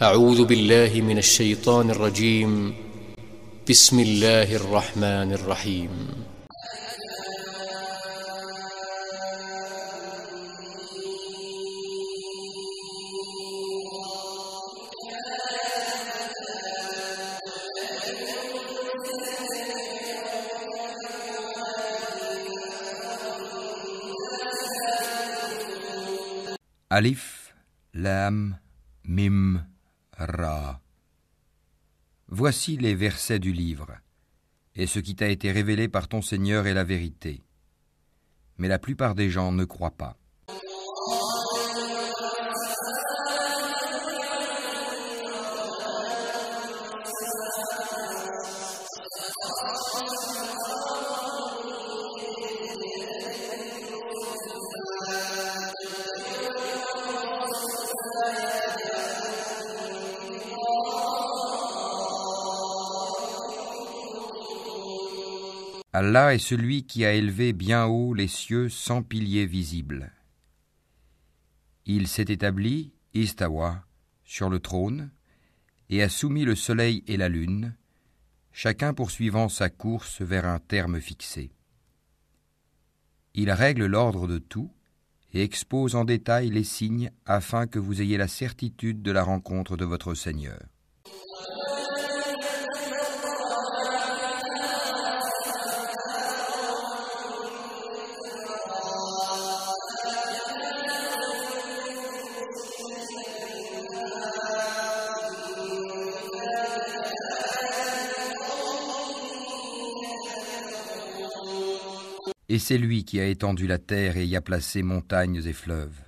أعوذ بالله من الشيطان الرجيم. بسم الله الرحمن الرحيم. Alif, Lam, Mim, Voici les versets du livre, et ce qui t'a été révélé par ton Seigneur est la vérité. Mais la plupart des gens ne croient pas. Allah est celui qui a élevé bien haut les cieux sans piliers visibles. Il s'est établi, Istawa, sur le trône, et a soumis le soleil et la lune, chacun poursuivant sa course vers un terme fixé. Il règle l'ordre de tout et expose en détail les signes afin que vous ayez la certitude de la rencontre de votre Seigneur. Et c'est lui qui a étendu la terre et y a placé montagnes et fleuves.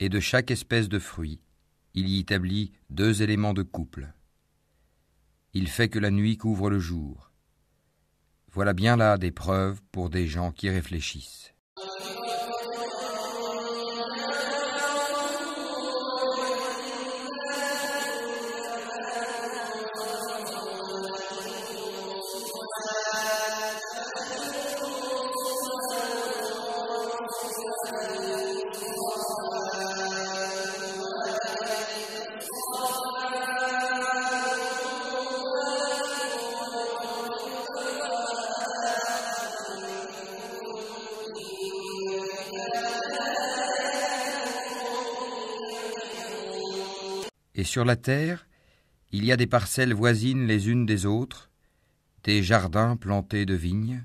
Et de chaque espèce de fruit, il y établit deux éléments de couple. Il fait que la nuit couvre le jour. Voilà bien là des preuves pour des gens qui réfléchissent. Sur la terre, il y a des parcelles voisines les unes des autres, des jardins plantés de vignes,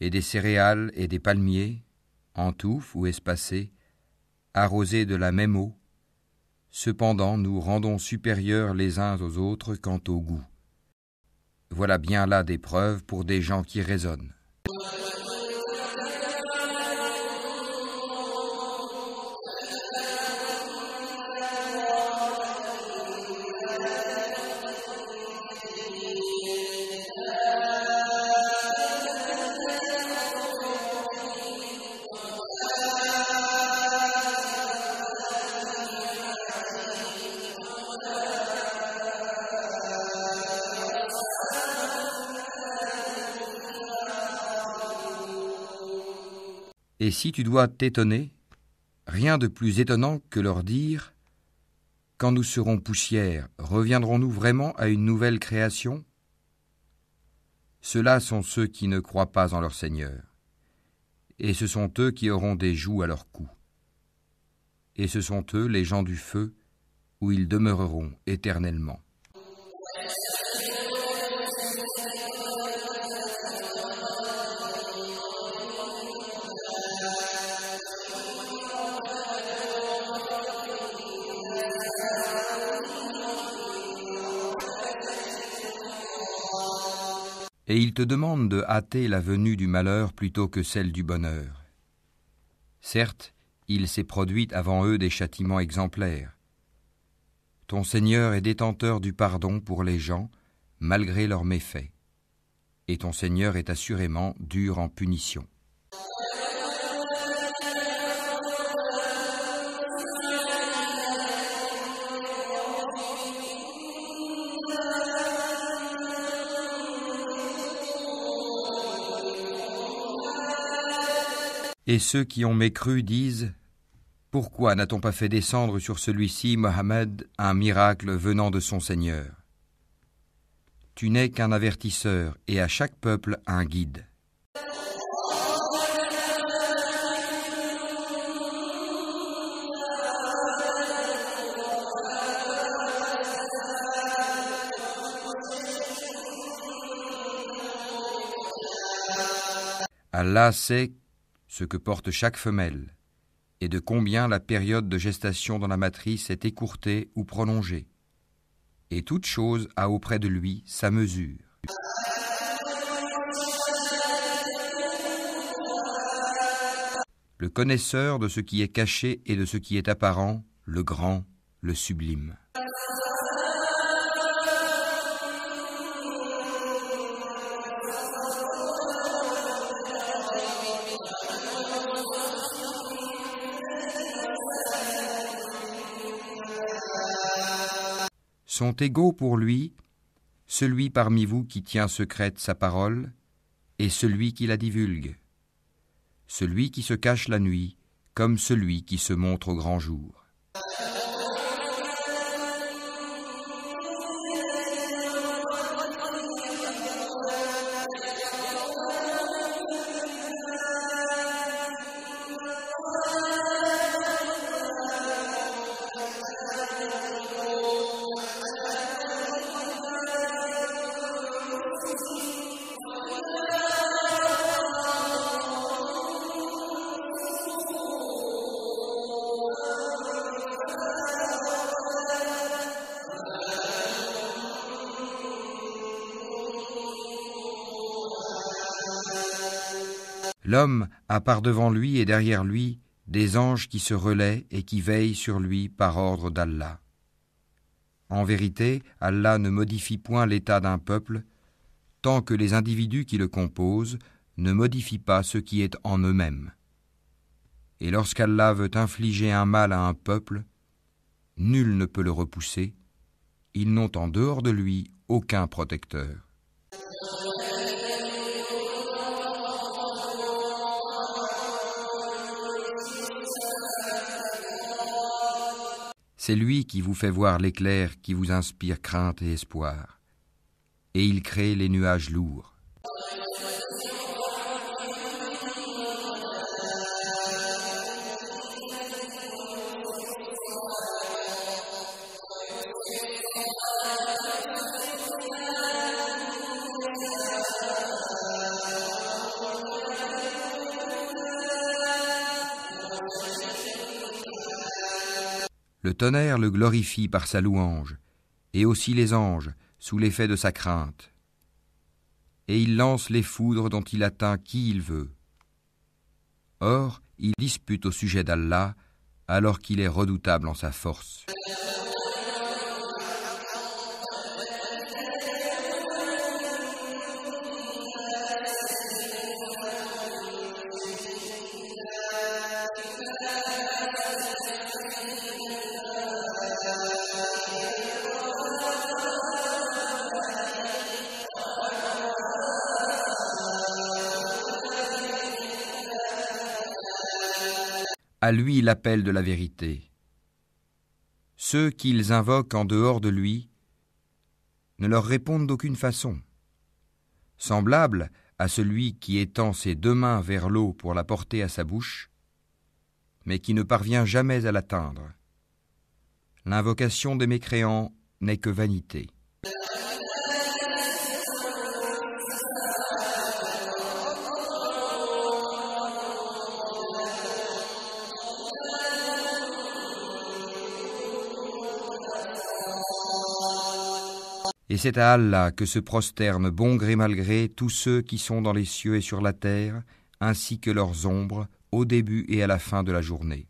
et des céréales et des palmiers, en touffes ou espacés, arrosés de la même eau. Cependant, nous rendons supérieurs les uns aux autres quant au goût. Voilà bien là des preuves pour des gens qui raisonnent. Et si tu dois t'étonner, rien de plus étonnant que leur dire Quand nous serons poussière, reviendrons-nous vraiment à une nouvelle création? Ceux-là sont ceux qui ne croient pas en leur Seigneur, et ce sont eux qui auront des joues à leur cou. Et ce sont eux les gens du feu, où ils demeureront éternellement. Et ils te demandent de hâter la venue du malheur plutôt que celle du bonheur. Certes, il s'est produit avant eux des châtiments exemplaires. Ton Seigneur est détenteur du pardon pour les gens, malgré leurs méfaits. Et ton Seigneur est assurément dur en punition. Et ceux qui ont mécru disent Pourquoi n'a-t-on pas fait descendre sur celui-ci, Mohammed, un miracle venant de son Seigneur? Tu n'es qu'un avertisseur et à chaque peuple un guide. Allah sait ce que porte chaque femelle et de combien la période de gestation dans la matrice est écourtée ou prolongée. Et toute chose a auprès de lui sa mesure. Le connaisseur de ce qui est caché et de ce qui est apparent, le grand, le sublime. Sont égaux pour lui celui parmi vous qui tient secrète sa parole et celui qui la divulgue, celui qui se cache la nuit comme celui qui se montre au grand jour. L'homme a par devant lui et derrière lui des anges qui se relaient et qui veillent sur lui par ordre d'Allah. En vérité, Allah ne modifie point l'état d'un peuple tant que les individus qui le composent ne modifient pas ce qui est en eux-mêmes. Et lorsqu'Allah veut infliger un mal à un peuple, nul ne peut le repousser, ils n'ont en dehors de lui aucun protecteur. C'est lui qui vous fait voir l'éclair qui vous inspire crainte et espoir. Et il crée les nuages lourds. Tonnerre le glorifie par sa louange, et aussi les anges, sous l'effet de sa crainte. Et il lance les foudres dont il atteint qui il veut. Or, il dispute au sujet d'Allah, alors qu'il est redoutable en sa force. À lui l'appel de la vérité. Ceux qu'ils invoquent en dehors de lui ne leur répondent d'aucune façon. Semblable à celui qui étend ses deux mains vers l'eau pour la porter à sa bouche, mais qui ne parvient jamais à l'atteindre. L'invocation des mécréants n'est que vanité. Et c'est à Allah que se prosternent bon gré mal gré tous ceux qui sont dans les cieux et sur la terre, ainsi que leurs ombres, au début et à la fin de la journée.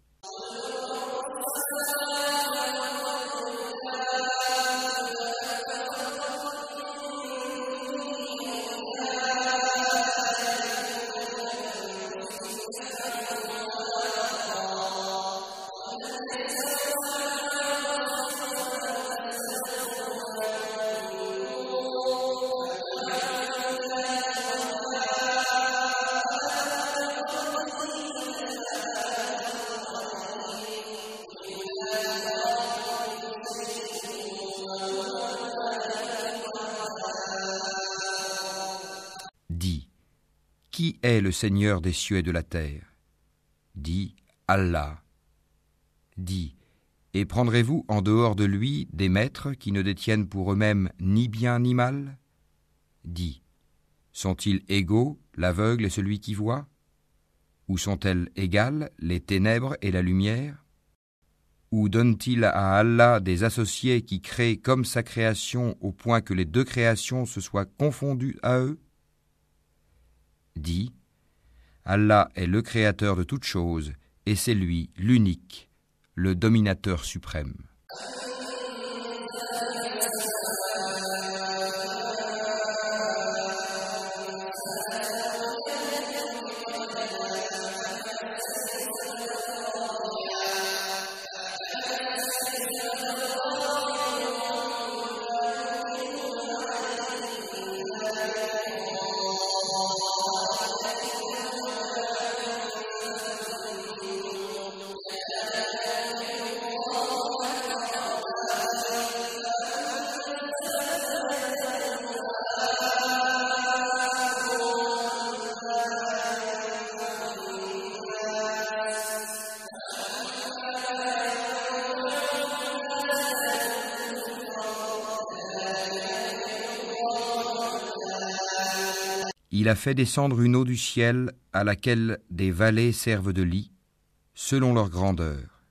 Qui est le Seigneur des cieux et de la terre? Dit Allah. Dit Et prendrez-vous en dehors de lui des maîtres qui ne détiennent pour eux-mêmes ni bien ni mal? Dit Sont-ils égaux, l'aveugle et celui qui voit? Ou sont-elles égales, les ténèbres et la lumière? Ou donne-t-il à Allah des associés qui créent comme sa création au point que les deux créations se soient confondues à eux? Dit Allah est le créateur de toutes choses, et c'est lui l'unique, le dominateur suprême. Il a fait descendre une eau du ciel à laquelle des vallées servent de lit, selon leur grandeur.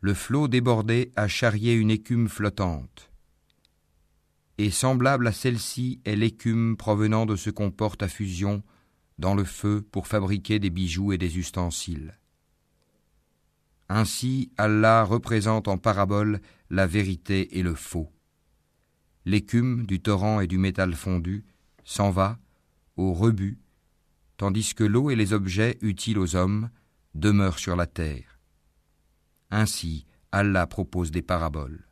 Le flot débordé a charrié une écume flottante. Et semblable à celle-ci est l'écume provenant de ce qu'on porte à fusion dans le feu pour fabriquer des bijoux et des ustensiles. Ainsi, Allah représente en parabole la vérité et le faux. L'écume du torrent et du métal fondu s'en va au rebut, tandis que l'eau et les objets utiles aux hommes demeurent sur la terre. Ainsi, Allah propose des paraboles.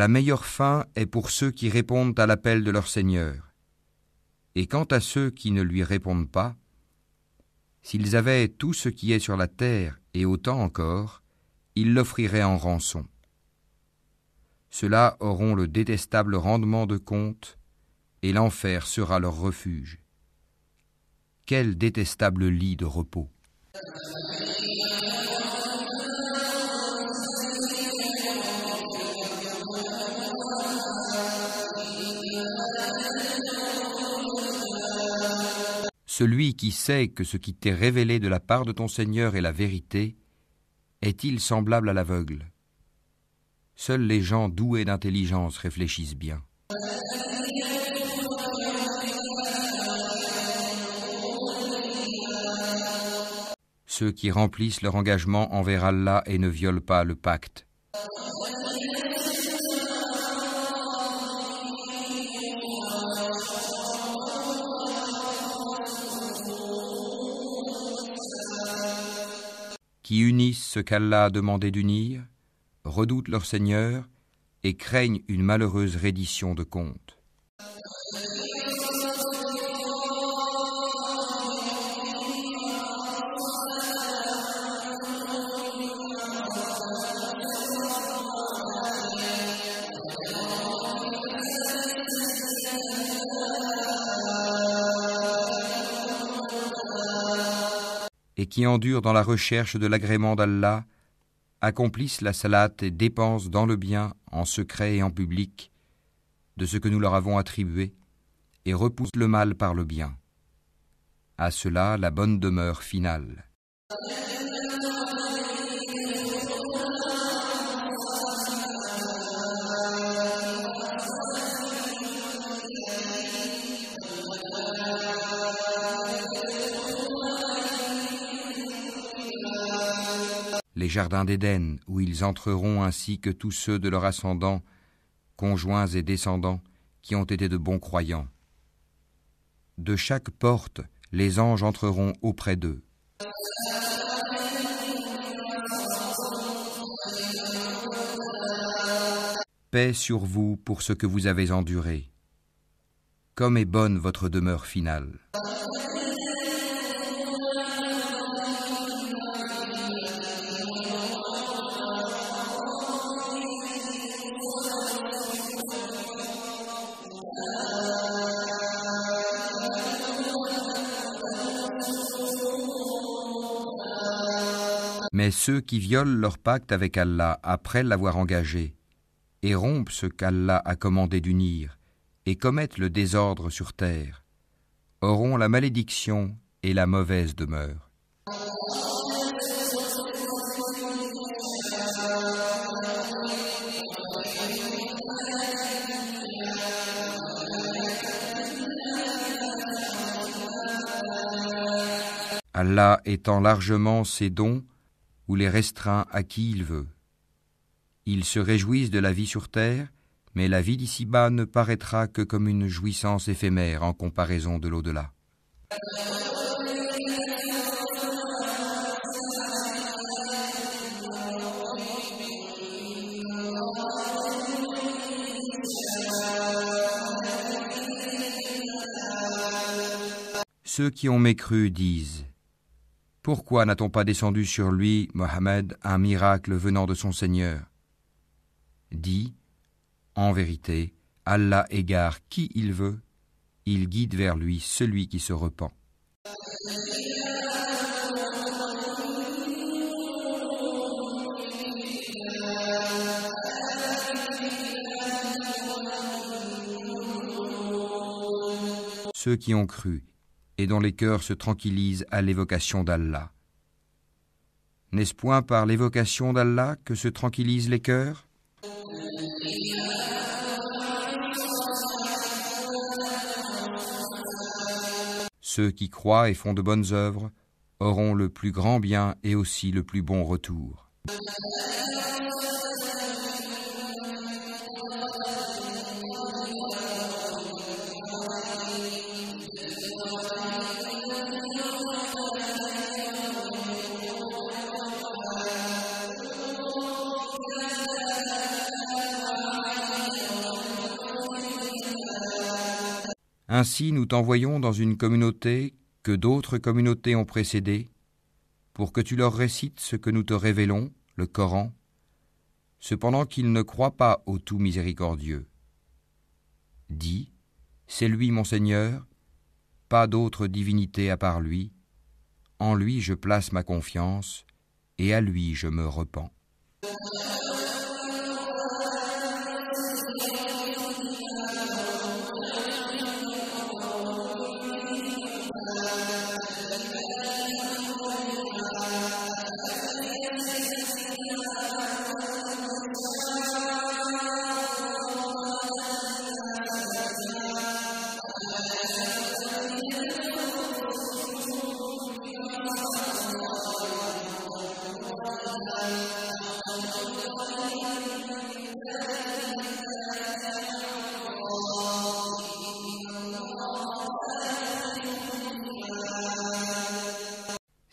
La meilleure fin est pour ceux qui répondent à l'appel de leur Seigneur. Et quant à ceux qui ne lui répondent pas, s'ils avaient tout ce qui est sur la terre et autant encore, ils l'offriraient en rançon. Ceux-là auront le détestable rendement de compte, et l'enfer sera leur refuge. Quel détestable lit de repos. Celui qui sait que ce qui t'est révélé de la part de ton Seigneur est la vérité, est-il semblable à l'aveugle? Seuls les gens doués d'intelligence réfléchissent bien. Ceux qui remplissent leur engagement envers Allah et ne violent pas le pacte. Qui unissent ce qu'Allah a demandé d'unir, redoutent leur Seigneur et craignent une malheureuse reddition de compte. Qui endurent dans la recherche de l'agrément d'Allah, accomplissent la salat et dépensent dans le bien, en secret et en public, de ce que nous leur avons attribué, et repoussent le mal par le bien. À cela la bonne demeure finale. Les jardins d'Éden, où ils entreront ainsi que tous ceux de leur ascendant, conjoints et descendants, qui ont été de bons croyants. de chaque porte, les anges entreront auprès d'eux. Paix sur vous pour ce que vous avez enduré. Comme est bonne votre demeure finale. Mais ceux qui violent leur pacte avec Allah après l'avoir engagé, et rompent ce qu'Allah a commandé d'unir, et commettent le désordre sur terre, auront la malédiction et la mauvaise demeure. Allah étend largement ses dons ou les restreint à qui il veut. Ils se réjouissent de la vie sur terre, mais la vie d'ici-bas ne paraîtra que comme une jouissance éphémère en comparaison de l'au-delà. Ceux qui ont mécru disent pourquoi n'a-t-on pas descendu sur lui, Mohammed, un miracle venant de son Seigneur? Dit, en vérité, Allah égare qui il veut, il guide vers lui celui qui se repent. Ceux qui ont cru et dont les cœurs se tranquillisent à l'évocation d'Allah. N'est-ce point par l'évocation d'Allah que se tranquillisent les cœurs? Ceux qui croient et font de bonnes œuvres auront le plus grand bien et aussi le plus bon retour. Ainsi nous t'envoyons dans une communauté que d'autres communautés ont précédée, pour que tu leur récites ce que nous te révélons, le Coran, cependant qu'ils ne croient pas au tout miséricordieux. Dis, c'est lui mon Seigneur, pas d'autre divinité à part lui, en lui je place ma confiance, et à lui je me repens.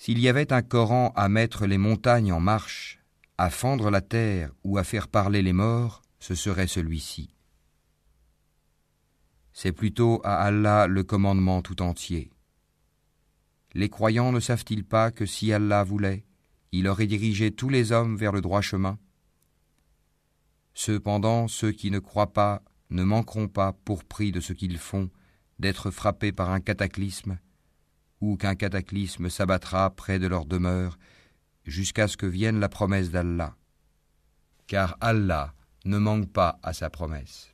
S'il y avait un Coran à mettre les montagnes en marche, à fendre la terre ou à faire parler les morts, ce serait celui-ci. C'est plutôt à Allah le commandement tout entier. Les croyants ne savent-ils pas que si Allah voulait, il aurait dirigé tous les hommes vers le droit chemin? Cependant, ceux qui ne croient pas ne manqueront pas, pour prix de ce qu'ils font, d'être frappés par un cataclysme ou qu'un cataclysme s'abattra près de leur demeure, jusqu'à ce que vienne la promesse d'Allah. Car Allah ne manque pas à sa promesse.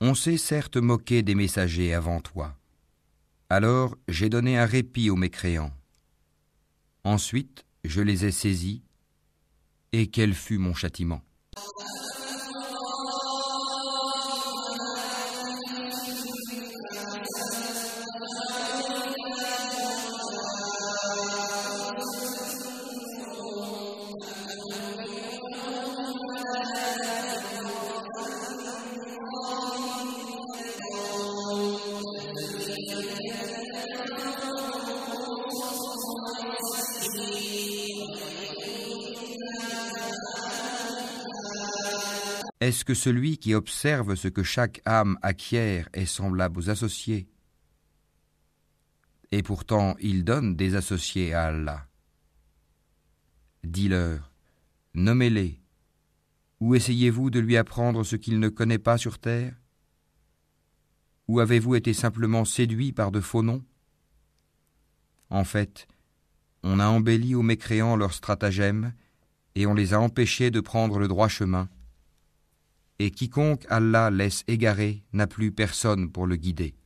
On s'est certes moqué des messagers avant toi. Alors j'ai donné un répit aux mécréants. Ensuite, je les ai saisis, et quel fut mon châtiment? Est-ce que celui qui observe ce que chaque âme acquiert est semblable aux associés? Et pourtant il donne des associés à Allah. Dis-leur, nommez-les, ou essayez-vous de lui apprendre ce qu'il ne connaît pas sur terre? Ou avez-vous été simplement séduit par de faux noms? En fait, on a embelli aux mécréants leurs stratagèmes et on les a empêchés de prendre le droit chemin. Et quiconque Allah laisse égarer n'a plus personne pour le guider.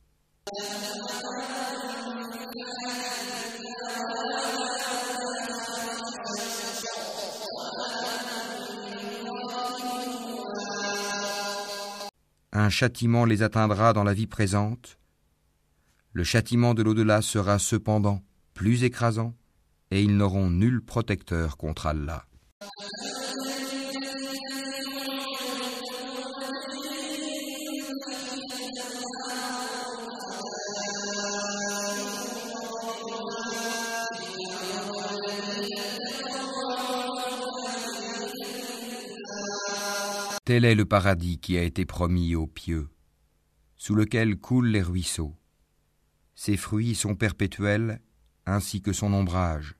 un châtiment les atteindra dans la vie présente, le châtiment de l'au-delà sera cependant plus écrasant, et ils n'auront nul protecteur contre Allah. Tel est le paradis qui a été promis aux pieux, sous lequel coulent les ruisseaux. Ses fruits sont perpétuels, ainsi que son ombrage.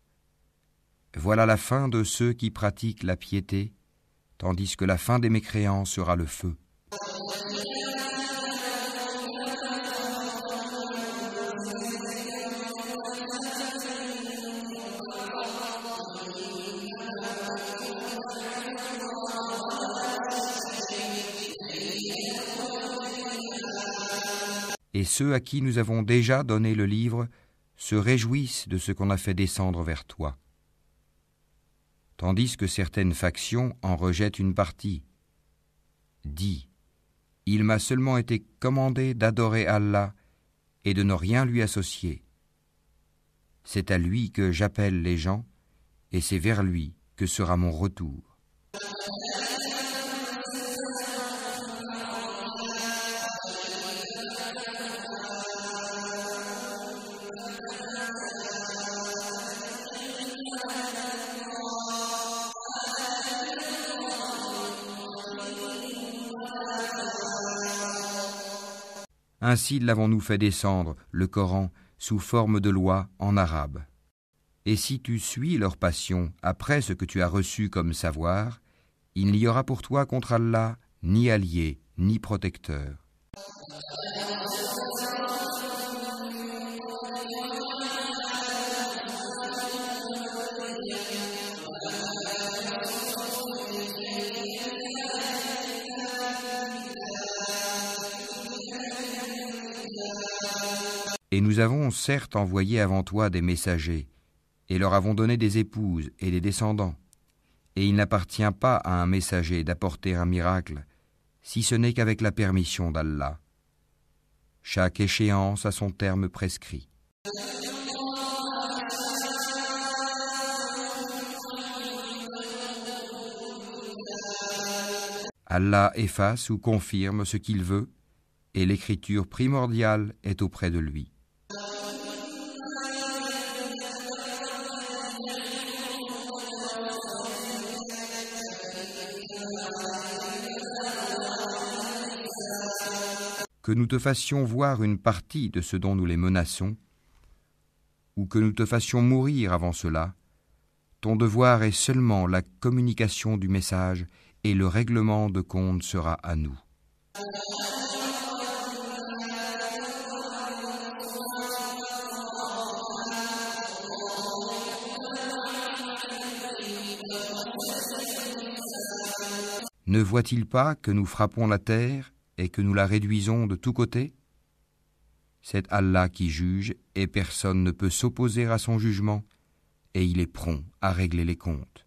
Voilà la fin de ceux qui pratiquent la piété, tandis que la fin des mécréants sera le feu. Et ceux à qui nous avons déjà donné le livre se réjouissent de ce qu'on a fait descendre vers toi. Tandis que certaines factions en rejettent une partie. Dis, il m'a seulement été commandé d'adorer Allah et de ne rien lui associer. C'est à lui que j'appelle les gens, et c'est vers lui que sera mon retour. Ainsi l'avons-nous fait descendre, le Coran, sous forme de loi en arabe. Et si tu suis leur passion après ce que tu as reçu comme savoir, il n'y aura pour toi contre Allah ni allié, ni protecteur. Et nous avons certes envoyé avant toi des messagers, et leur avons donné des épouses et des descendants. Et il n'appartient pas à un messager d'apporter un miracle, si ce n'est qu'avec la permission d'Allah. Chaque échéance a son terme prescrit. Allah efface ou confirme ce qu'il veut, et l'écriture primordiale est auprès de lui. Que nous te fassions voir une partie de ce dont nous les menaçons, ou que nous te fassions mourir avant cela, ton devoir est seulement la communication du message et le règlement de compte sera à nous. Ne voit-il pas que nous frappons la terre et que nous la réduisons de tous côtés? C'est Allah qui juge et personne ne peut s'opposer à son jugement et il est prompt à régler les comptes.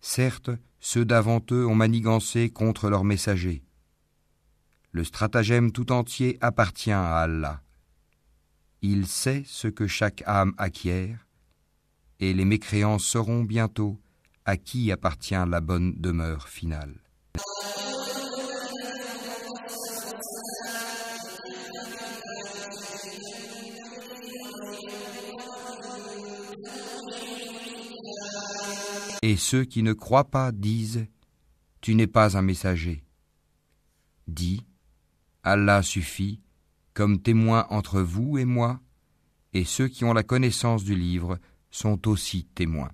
Certes, ceux d'avant eux ont manigancé contre leurs messagers. Le stratagème tout entier appartient à Allah. Il sait ce que chaque âme acquiert, et les mécréants sauront bientôt à qui appartient la bonne demeure finale. Et ceux qui ne croient pas disent, Tu n'es pas un messager. Dis, Allah suffit comme témoin entre vous et moi, et ceux qui ont la connaissance du livre sont aussi témoins.